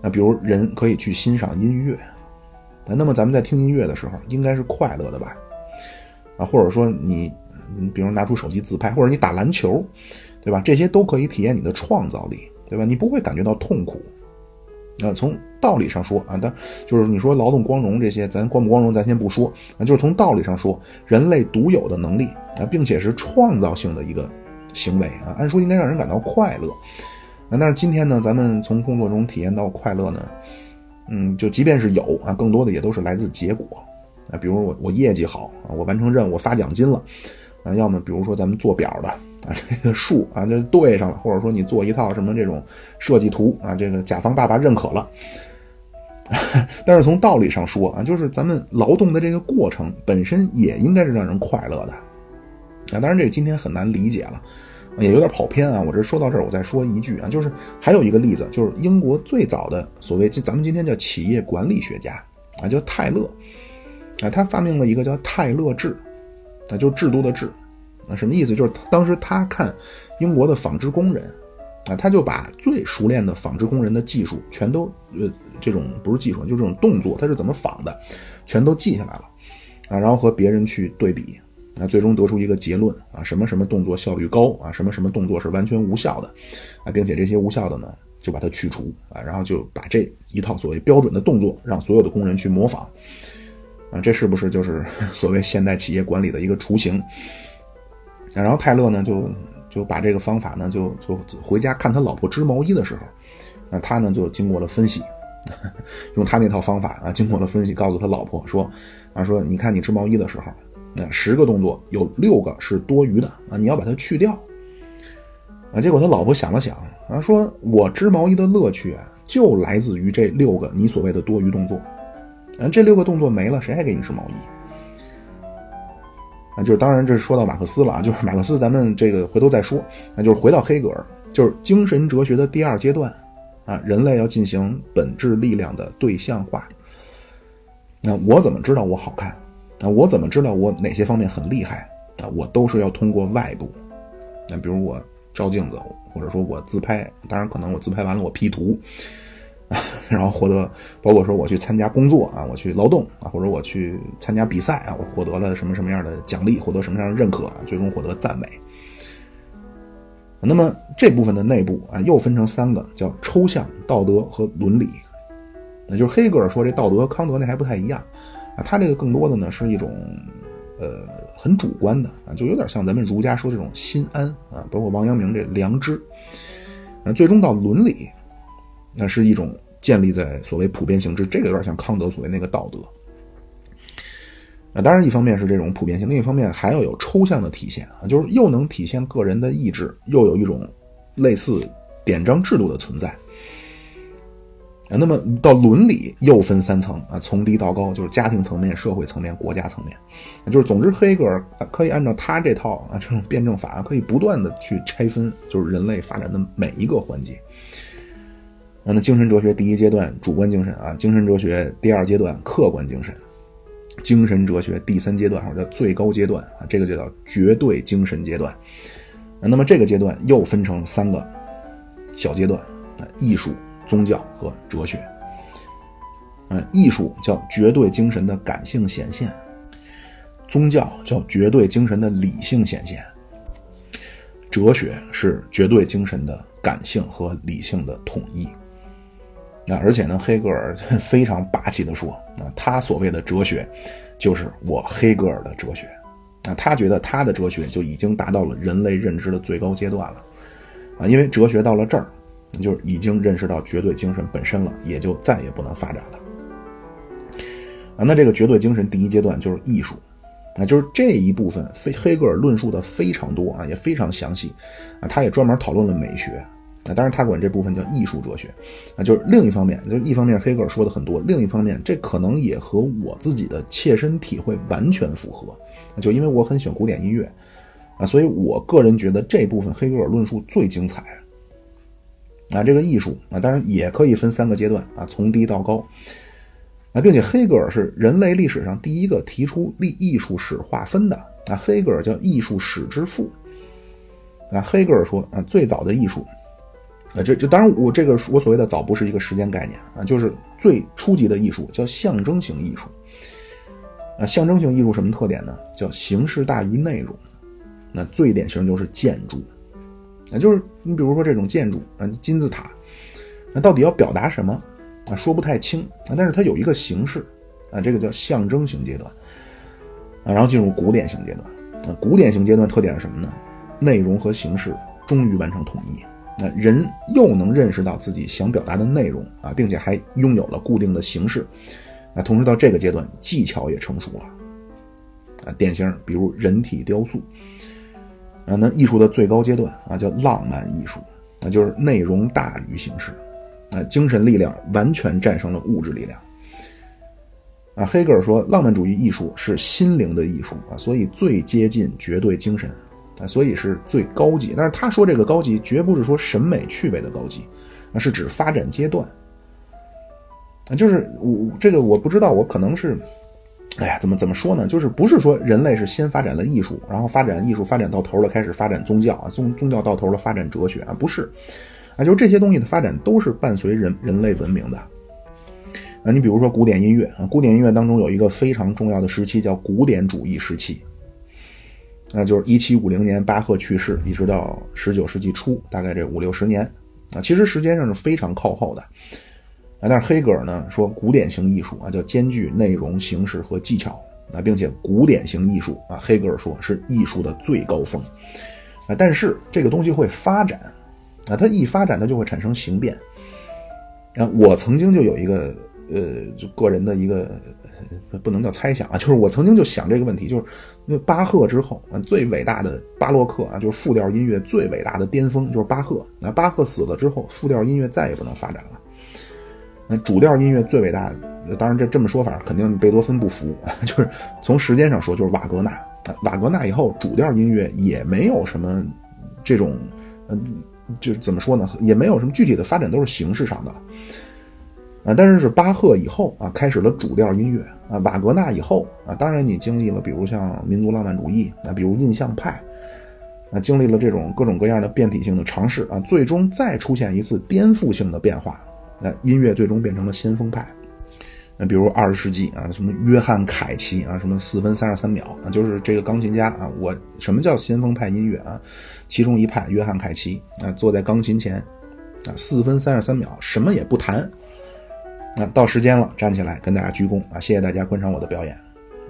那比如人可以去欣赏音乐，啊，那么咱们在听音乐的时候应该是快乐的吧？啊，或者说你。你比如拿出手机自拍，或者你打篮球，对吧？这些都可以体验你的创造力，对吧？你不会感觉到痛苦。啊，从道理上说啊，但就是你说劳动光荣这些，咱光不光荣咱先不说啊，就是从道理上说，人类独有的能力啊，并且是创造性的一个行为啊，按说应该让人感到快乐。啊，但是今天呢，咱们从工作中体验到快乐呢，嗯，就即便是有啊，更多的也都是来自结果啊，比如我我业绩好啊，我完成任务，发奖金了。啊，要么比如说咱们做表的啊，这个数啊就对上了，或者说你做一套什么这种设计图啊，这个甲方爸爸认可了。但是从道理上说啊，就是咱们劳动的这个过程本身也应该是让人快乐的啊。当然这个今天很难理解了也有点跑偏啊。我这说到这儿，我再说一句啊，就是还有一个例子，就是英国最早的所谓咱们今天叫企业管理学家啊，叫泰勒啊，他发明了一个叫泰勒制，啊，就是制度的制啊，什么意思？就是当时他看英国的纺织工人啊，他就把最熟练的纺织工人的技术全都呃，这种不是技术，就这种动作，他是怎么纺的，全都记下来了啊，然后和别人去对比。那最终得出一个结论啊，什么什么动作效率高啊，什么什么动作是完全无效的啊，并且这些无效的呢，就把它去除啊，然后就把这一套所谓标准的动作让所有的工人去模仿啊，这是不是就是 所谓现代企业管理的一个雏形？然后泰勒呢，就就把这个方法呢，就就回家看他老婆织毛衣的时候，那他呢就经过了分析，用他那套方法啊，经过了分析，告诉他老婆说啊，说你看你织毛衣的时候。那十个动作有六个是多余的啊，你要把它去掉啊。结果他老婆想了想啊，说我织毛衣的乐趣啊，就来自于这六个你所谓的多余动作。啊，这六个动作没了，谁还给你织毛衣？啊，就是当然这是说到马克思了啊，就是马克思，咱们这个回头再说。那就是回到黑格尔，就是精神哲学的第二阶段啊，人类要进行本质力量的对象化。那我怎么知道我好看？那我怎么知道我哪些方面很厉害啊？我都是要通过外部，那比如我照镜子，或者说我自拍，当然可能我自拍完了我 P 图，然后获得，包括说我去参加工作啊，我去劳动啊，或者我去参加比赛啊，我获得了什么什么样的奖励，获得什么样的认可啊，最终获得赞美。那么这部分的内部啊，又分成三个，叫抽象、道德和伦理。那就是黑格尔说这道德和，康德那还不太一样。啊，他这个更多的呢是一种，呃，很主观的啊，就有点像咱们儒家说这种心安啊，包括王阳明这良知，啊，最终到伦理，那是一种建立在所谓普遍性质，这个有点像康德所谓那个道德。啊，当然一方面是这种普遍性，另一方面还要有抽象的体现啊，就是又能体现个人的意志，又有一种类似典章制度的存在。啊，那么到伦理又分三层啊，从低到高，就是家庭层面、社会层面、国家层面，就是总之，黑格尔可以按照他这套啊这种辩证法，可以不断的去拆分，就是人类发展的每一个环节。啊，那精神哲学第一阶段主观精神啊，精神哲学第二阶段客观精神，精神哲学第三阶段或者叫最高阶段啊，这个就叫绝对精神阶段。那么这个阶段又分成三个小阶段，艺术。宗教和哲学，嗯，艺术叫绝对精神的感性显现，宗教叫绝对精神的理性显现，哲学是绝对精神的感性和理性的统一。那而且呢，黑格尔 非常霸气的说，啊，他所谓的哲学，就是我黑格尔的哲学，啊，他觉得他的哲学就已经达到了人类认知的最高阶段了，啊，因为哲学到了这儿。就是已经认识到绝对精神本身了，也就再也不能发展了。啊，那这个绝对精神第一阶段就是艺术，啊，就是这一部分，非黑格尔论述的非常多啊，也非常详细，啊，他也专门讨论了美学，啊，当然他管这部分叫艺术哲学，啊，就是另一方面，就一方面黑格尔说的很多，另一方面这可能也和我自己的切身体会完全符合，就因为我很喜欢古典音乐，啊，所以我个人觉得这部分黑格尔论述最精彩。啊，这个艺术啊，当然也可以分三个阶段啊，从低到高。啊，并且黑格尔是人类历史上第一个提出立艺术史划分的啊，黑格尔叫艺术史之父。啊，黑格尔说啊，最早的艺术啊，这这当然我这个我所谓的早不是一个时间概念啊，就是最初级的艺术叫象征型艺术啊，象征性艺术什么特点呢？叫形式大于内容，那最典型就是建筑。那就是你比如说这种建筑啊，金字塔，那到底要表达什么啊？说不太清啊。但是它有一个形式啊，这个叫象征型阶段啊。然后进入古典型阶段啊。古典型阶段特点是什么呢？内容和形式终于完成统一。那人又能认识到自己想表达的内容啊，并且还拥有了固定的形式。那同时到这个阶段，技巧也成熟了啊。典型比如人体雕塑。啊，那艺术的最高阶段啊，叫浪漫艺术，那就是内容大于形式，啊，精神力量完全战胜了物质力量。啊，黑格尔说，浪漫主义艺术是心灵的艺术啊，所以最接近绝对精神，啊，所以是最高级。但是他说这个高级，绝不是说审美趣味的高级，那是指发展阶段。啊，就是我这个我不知道，我可能是，哎呀，怎么怎么说呢？就是不是说人类是先发展了艺术，然后发展艺术发展到头了，开始发展宗教啊，宗宗教到头了发展哲学啊，不是，啊，就是这些东西的发展都是伴随人人类文明的。啊，你比如说古典音乐啊，古典音乐当中有一个非常重要的时期叫古典主义时期，那就是一七五零年巴赫去世，一直到十九世纪初，大概这五六十年啊，其实时间上是非常靠后的。啊，但是黑格尔呢说，古典型艺术啊，叫兼具内容、形式和技巧啊，并且古典型艺术啊，黑格尔说是艺术的最高峰啊。但是这个东西会发展啊，它一发展，它就会产生形变啊。我曾经就有一个呃，就个人的一个不能叫猜想啊，就是我曾经就想这个问题，就是那巴赫之后啊，最伟大的巴洛克啊，就是复调音乐最伟大的巅峰就是巴赫。那巴赫死了之后，复调音乐再也不能发展了。那主调音乐最伟大，当然这这么说法肯定贝多芬不服，就是从时间上说就是瓦格纳。瓦格纳以后主调音乐也没有什么这种，嗯，就是怎么说呢，也没有什么具体的发展，都是形式上的。啊，但是是巴赫以后啊，开始了主调音乐啊，瓦格纳以后啊，当然你经历了比如像民族浪漫主义啊，比如印象派啊，经历了这种各种各样的变体性的尝试啊，最终再出现一次颠覆性的变化。那音乐最终变成了先锋派，那比如二十世纪啊，什么约翰凯奇啊，什么四分三十三秒啊，就是这个钢琴家啊，我什么叫先锋派音乐啊？其中一派约翰凯奇啊，坐在钢琴前啊，四分三十三秒什么也不弹，那到时间了，站起来跟大家鞠躬啊，谢谢大家观赏我的表演，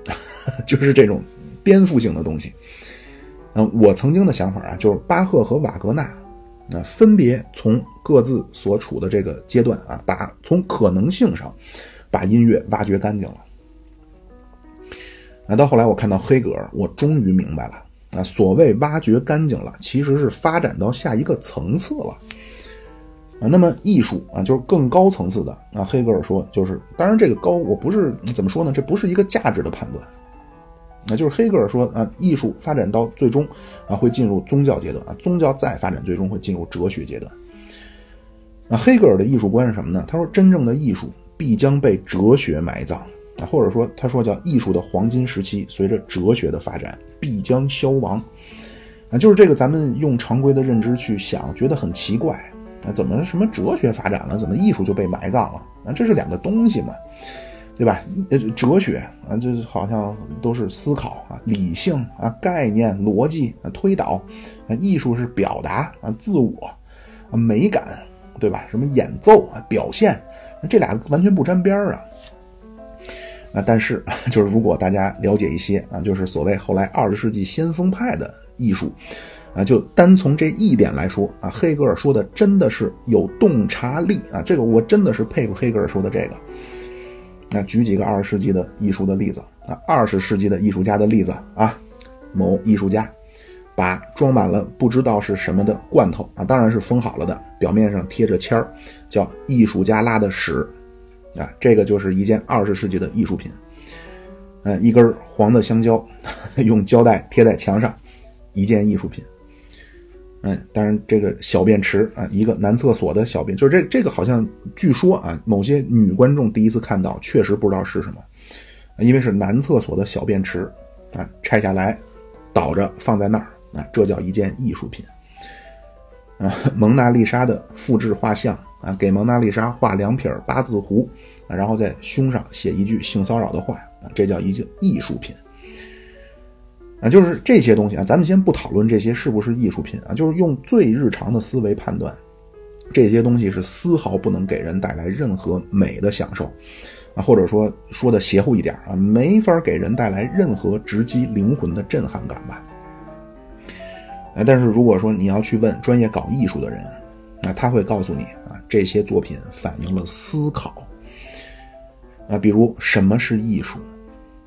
就是这种颠覆性的东西。嗯，我曾经的想法啊，就是巴赫和瓦格纳。那分别从各自所处的这个阶段啊，把从可能性上把音乐挖掘干净了。那到后来我看到黑格尔，我终于明白了啊，所谓挖掘干净了，其实是发展到下一个层次了啊。那么艺术啊，就是更高层次的啊。黑格尔说，就是当然这个高，我不是怎么说呢？这不是一个价值的判断。那就是黑格尔说啊，艺术发展到最终啊，会进入宗教阶段啊，宗教再发展，最终会进入哲学阶段。啊，黑格尔的艺术观是什么呢？他说，真正的艺术必将被哲学埋葬啊，或者说他说叫艺术的黄金时期，随着哲学的发展必将消亡啊。就是这个，咱们用常规的认知去想，觉得很奇怪怎么什么哲学发展了，怎么艺术就被埋葬了？啊，这是两个东西嘛。对吧？呃，哲学啊，这好像都是思考啊，理性啊，概念、逻辑啊，推导啊，艺术是表达啊，自我啊，美感，对吧？什么演奏啊，表现，这俩完全不沾边儿啊。啊，但是 就是如果大家了解一些啊，就是所谓后来二十世纪先锋派的艺术啊，就单从这一点来说啊，黑格尔说的真的是有洞察力啊，这个我真的是佩服黑格尔说的这个。那举几个二十世纪的艺术的例子啊，二十世纪的艺术家的例子啊，某艺术家把装满了不知道是什么的罐头啊，当然是封好了的，表面上贴着签儿，叫“艺术家拉的屎”，啊，这个就是一件二十世纪的艺术品。嗯，一根黄的香蕉，用胶带贴在墙上，一件艺术品。嗯，当然，这个小便池啊，一个男厕所的小便，就是这这个好像据说啊，某些女观众第一次看到，确实不知道是什么，因为是男厕所的小便池啊，拆下来倒着放在那儿啊，这叫一件艺术品啊。蒙娜丽莎的复制画像啊，给蒙娜丽莎画两撇八字胡啊，然后在胸上写一句性骚扰的话啊，这叫一件艺术品。啊，就是这些东西啊，咱们先不讨论这些是不是艺术品啊，就是用最日常的思维判断，这些东西是丝毫不能给人带来任何美的享受，啊，或者说说的邪乎一点啊，没法给人带来任何直击灵魂的震撼感吧。啊，但是如果说你要去问专业搞艺术的人，那他会告诉你啊，这些作品反映了思考，啊，比如什么是艺术。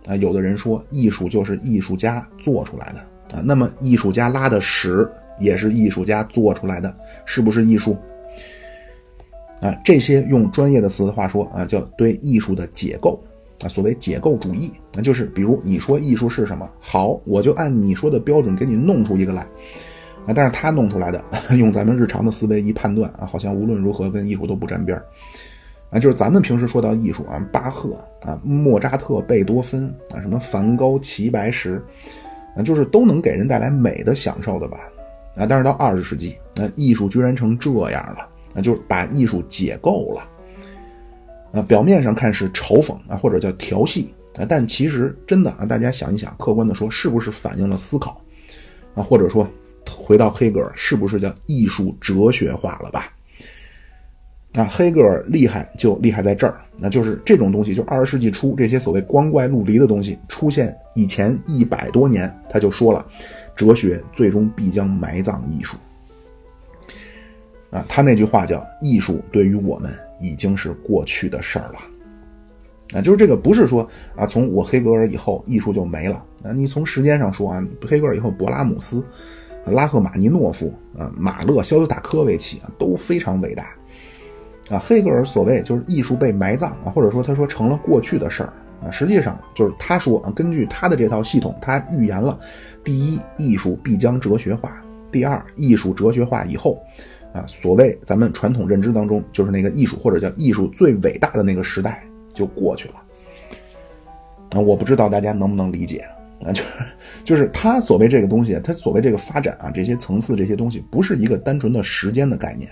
啊，有的人说艺术就是艺术家做出来的啊，那么艺术家拉的屎也是艺术家做出来的，是不是艺术？啊，这些用专业的词的话说啊，叫对艺术的解构啊，所谓解构主义，那就是比如你说艺术是什么，好，我就按你说的标准给你弄出一个来，啊，但是他弄出来的，用咱们日常的思维一判断啊，好像无论如何跟艺术都不沾边儿，啊，就是咱们平时说到艺术啊，巴赫啊，莫扎特、贝多芬啊，什么梵高、齐白石，啊，就是都能给人带来美的享受的吧，啊，但是到二十世纪，那艺术居然成这样了，那就是把艺术解构了。啊，表面上看是嘲讽啊，或者叫调戏啊，但其实真的啊，大家想一想，客观的说，是不是反映了思考啊？或者说，回到黑格尔，是不是叫艺术哲学化了吧？啊，黑格尔厉害就厉害在这儿，那就是这种东西，就二十世纪初这些所谓光怪陆离的东西出现以前一百多年，他就说了，哲学最终必将埋葬艺术。啊，他那句话叫“艺术对于我们已经是过去的事儿了”，啊，就是这个不是说啊，从我黑格尔以后艺术就没了啊。你从时间上说啊，黑格尔以后，勃拉姆斯、拉赫玛尼诺夫啊、马勒、肖斯塔科维奇啊都非常伟大啊。黑格尔所谓就是艺术被埋葬啊，或者说他说成了过去的事儿啊，实际上就是他说啊，根据他的这套系统，他预言了：第一，艺术必将哲学化；第二，艺术哲学化以后。啊，所谓咱们传统认知当中，就是那个艺术或者叫艺术最伟大的那个时代就过去了。啊，我不知道大家能不能理解啊？就是就是他所谓这个东西，他所谓这个发展啊，这些层次这些东西，不是一个单纯的时间的概念，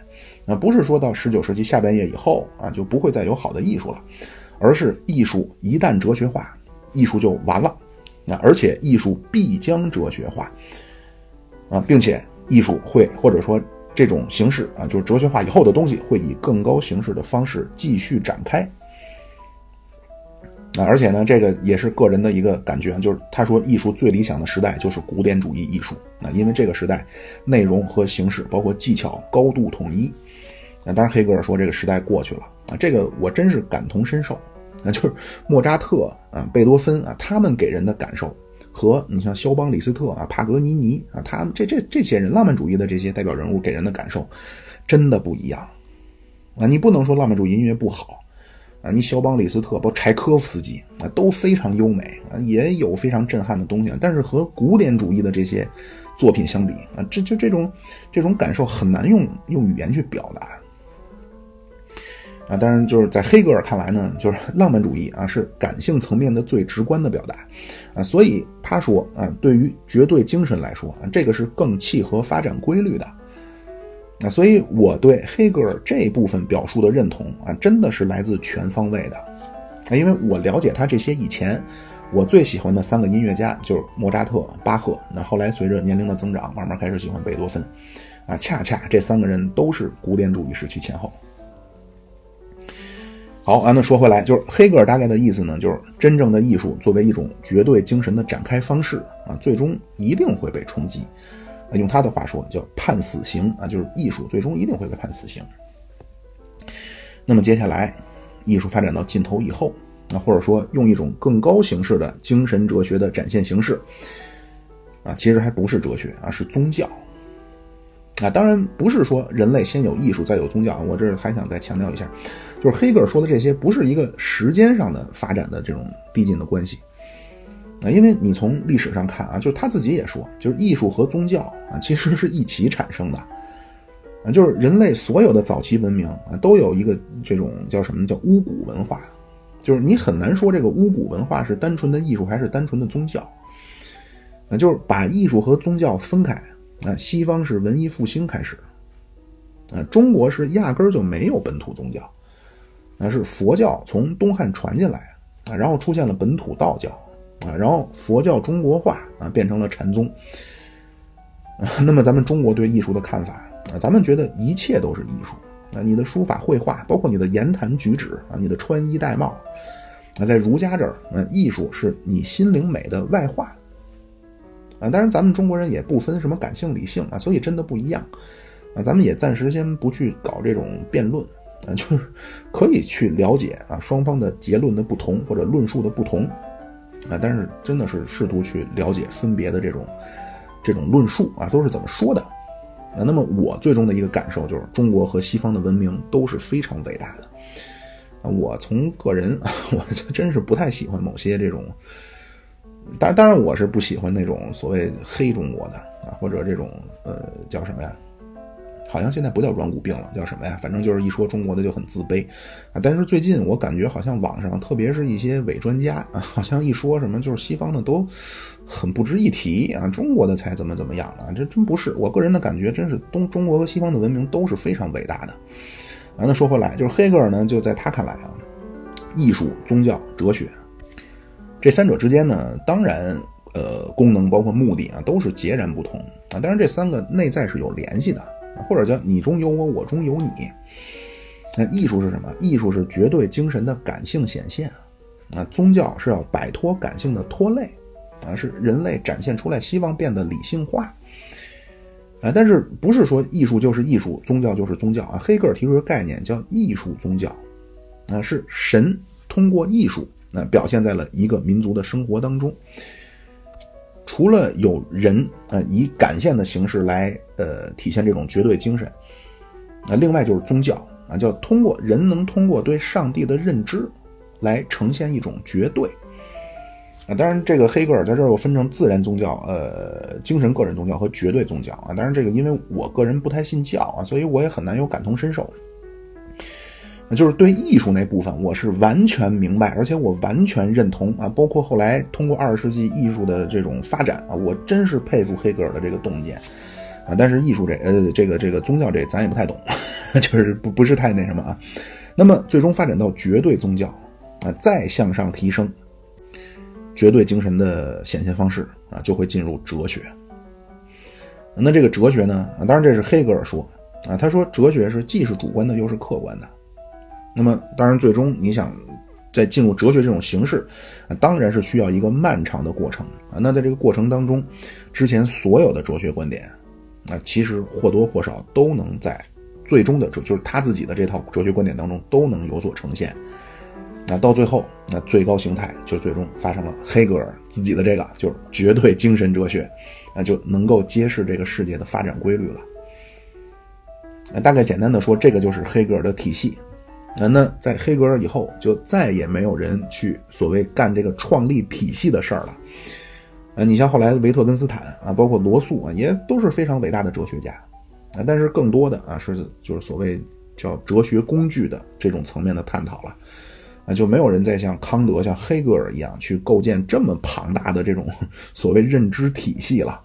那，不是说到十九世纪下半叶以后啊就不会再有好的艺术了，而是艺术一旦哲学化，艺术就完了。那而且艺术必将哲学化，啊，并且艺术会或者说。这种形式啊，就是哲学化以后的东西，会以更高形式的方式继续展开。啊，而且呢，这个也是个人的一个感觉，就是他说，艺术最理想的时代就是古典主义艺术啊，因为这个时代内容和形式，包括技巧高度统一。当然，黑格尔说这个时代过去了啊，这个我真是感同身受。啊，就是莫扎特啊、贝多芬啊，他们给人的感受。和你像肖邦、李斯特啊、帕格尼尼啊，他们这这这些人浪漫主义的这些代表人物给人的感受，真的不一样啊！你不能说浪漫主义音乐不好啊，你肖邦、李斯特包括柴科夫斯基啊都非常优美啊，也有非常震撼的东西，但是和古典主义的这些作品相比啊，这就这种这种感受很难用用语言去表达。啊，当然就是在黑格尔看来呢，就是浪漫主义啊是感性层面的最直观的表达，啊，所以他说啊，对于绝对精神来说啊，这个是更契合发展规律的，啊，所以我对黑格尔这部分表述的认同啊，真的是来自全方位的，啊，因为我了解他这些以前，我最喜欢的三个音乐家就是莫扎特、巴赫，那后来随着年龄的增长，慢慢开始喜欢贝多芬，啊，恰恰这三个人都是古典主义时期前后。好啊，那说回来，就是黑格尔大概的意思呢，就是真正的艺术作为一种绝对精神的展开方式啊，最终一定会被冲击。用他的话说，叫判死刑啊，就是艺术最终一定会被判死刑。那么接下来，艺术发展到尽头以后，那或者说用一种更高形式的精神哲学的展现形式啊，其实还不是哲学啊，是宗教。啊，当然不是说人类先有艺术再有宗教，我这还想再强调一下，就是黑格尔说的这些不是一个时间上的发展的这种递进的关系。啊，因为你从历史上看啊，就是他自己也说，就是艺术和宗教啊其实是一起产生的。啊，就是人类所有的早期文明啊都有一个这种叫什么叫巫蛊文化，就是你很难说这个巫蛊文化是单纯的艺术还是单纯的宗教，啊，就是把艺术和宗教分开。啊，西方是文艺复兴开始，啊，中国是压根儿就没有本土宗教，那是佛教从东汉传进来，啊，然后出现了本土道教，啊，然后佛教中国化，啊，变成了禅宗。那么咱们中国对艺术的看法，啊，咱们觉得一切都是艺术，啊，你的书法绘画，包括你的言谈举止，啊，你的穿衣戴帽，啊，在儒家这儿，啊，艺术是你心灵美的外化。啊，当然，咱们中国人也不分什么感性理性啊，所以真的不一样啊。咱们也暂时先不去搞这种辩论啊，就是可以去了解啊双方的结论的不同或者论述的不同啊，但是真的是试图去了解分别的这种这种论述啊都是怎么说的啊。那么我最终的一个感受就是，中国和西方的文明都是非常伟大的啊我从个人，我就真是不太喜欢某些这种，当当然我是不喜欢那种所谓黑中国的啊，或者这种呃叫什么呀？好像现在不叫软骨病了，叫什么呀？反正就是一说中国的就很自卑啊。但是最近我感觉好像网上，特别是一些伪专家啊，好像一说什么就是西方的都很不值一提啊，中国的才怎么怎么样啊？这真不是，我个人的感觉真是东中国和西方的文明都是非常伟大的。啊，那说回来，就是黑格尔呢，就在他看来啊，艺术、宗教、哲学这三者之间呢，当然呃功能包括目的啊都是截然不同啊，但是这三个内在是有联系的。或者叫你中有我，我中有你。那艺术是什么？艺术是绝对精神的感性显现啊。宗教是要摆脱感性的拖累啊，是人类展现出来希望变得理性化啊。但是不是说艺术就是艺术，宗教就是宗教啊？黑格尔提出一个概念叫艺术宗教啊，是神通过艺术那表现在了一个民族的生活当中。除了有人呃以感性的形式来呃体现这种绝对精神，那另外就是宗教啊，叫通过人能通过对上帝的认知来呈现一种绝对啊。当然，这个黑格尔在这儿又分成自然宗教、呃精神个人宗教和绝对宗教啊。当然，这个因为我个人不太信教啊，所以我也很难有感同身受。就是对艺术那部分，我是完全明白，而且我完全认同啊。包括后来通过二十世纪艺术的这种发展啊，我真是佩服黑格尔的这个洞见啊。但是艺术这呃这个这个宗教这咱也不太懂，就是不不是太那什么啊。那么最终发展到绝对宗教啊，再向上提升，绝对精神的显现方式啊，就会进入哲学。那这个哲学呢啊，当然这是黑格尔说啊，他说哲学是既是主观的又是客观的。那么，当然，最终你想再进入哲学这种形式，啊，当然是需要一个漫长的过程啊。那在这个过程当中，之前所有的哲学观点，啊，其实或多或少都能在最终的，就是他自己的这套哲学观点当中都能有所呈现。那到最后，那最高形态就最终发生了黑格尔自己的这个，就是绝对精神哲学，那就能够揭示这个世界的发展规律了。那大概简单的说，这个就是黑格尔的体系。那那在黑格尔以后，就再也没有人去所谓干这个创立体系的事儿了。呃，你像后来维特根斯坦啊，包括罗素啊，也都是非常伟大的哲学家啊。但是更多的啊，是就是所谓叫哲学工具的这种层面的探讨了啊，就没有人再像康德、像黑格尔一样去构建这么庞大的这种 所谓认知体系了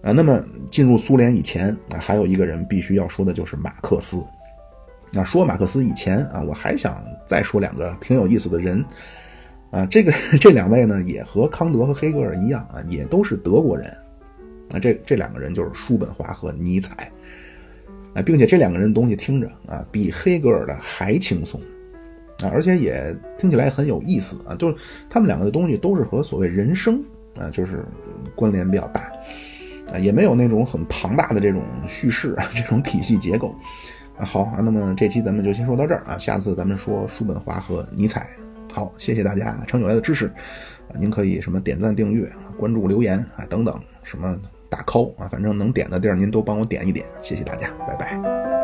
啊。那么进入苏联以前，还有一个人必须要说的就是马克思。那说马克思以前啊，我还想再说两个挺有意思的人，啊，这个这两位呢，也和康德和黑格尔一样啊，也都是德国人，啊，这这两个人就是叔本华和尼采，啊，并且这两个人东西听着啊，比黑格尔的还轻松，啊，而且也听起来很有意思啊，就是他们两个的东西都是和所谓人生啊，就是关联比较大，啊，也没有那种很庞大的这种叙事啊，这种体系结构。啊好啊，那么这期咱们就先说到这儿啊，下次咱们说叔本华和尼采。好，谢谢大家长久来的支持，您可以什么点赞、订阅、关注、留言啊等等，什么打 call 啊，反正能点的地儿您都帮我点一点，谢谢大家，拜拜。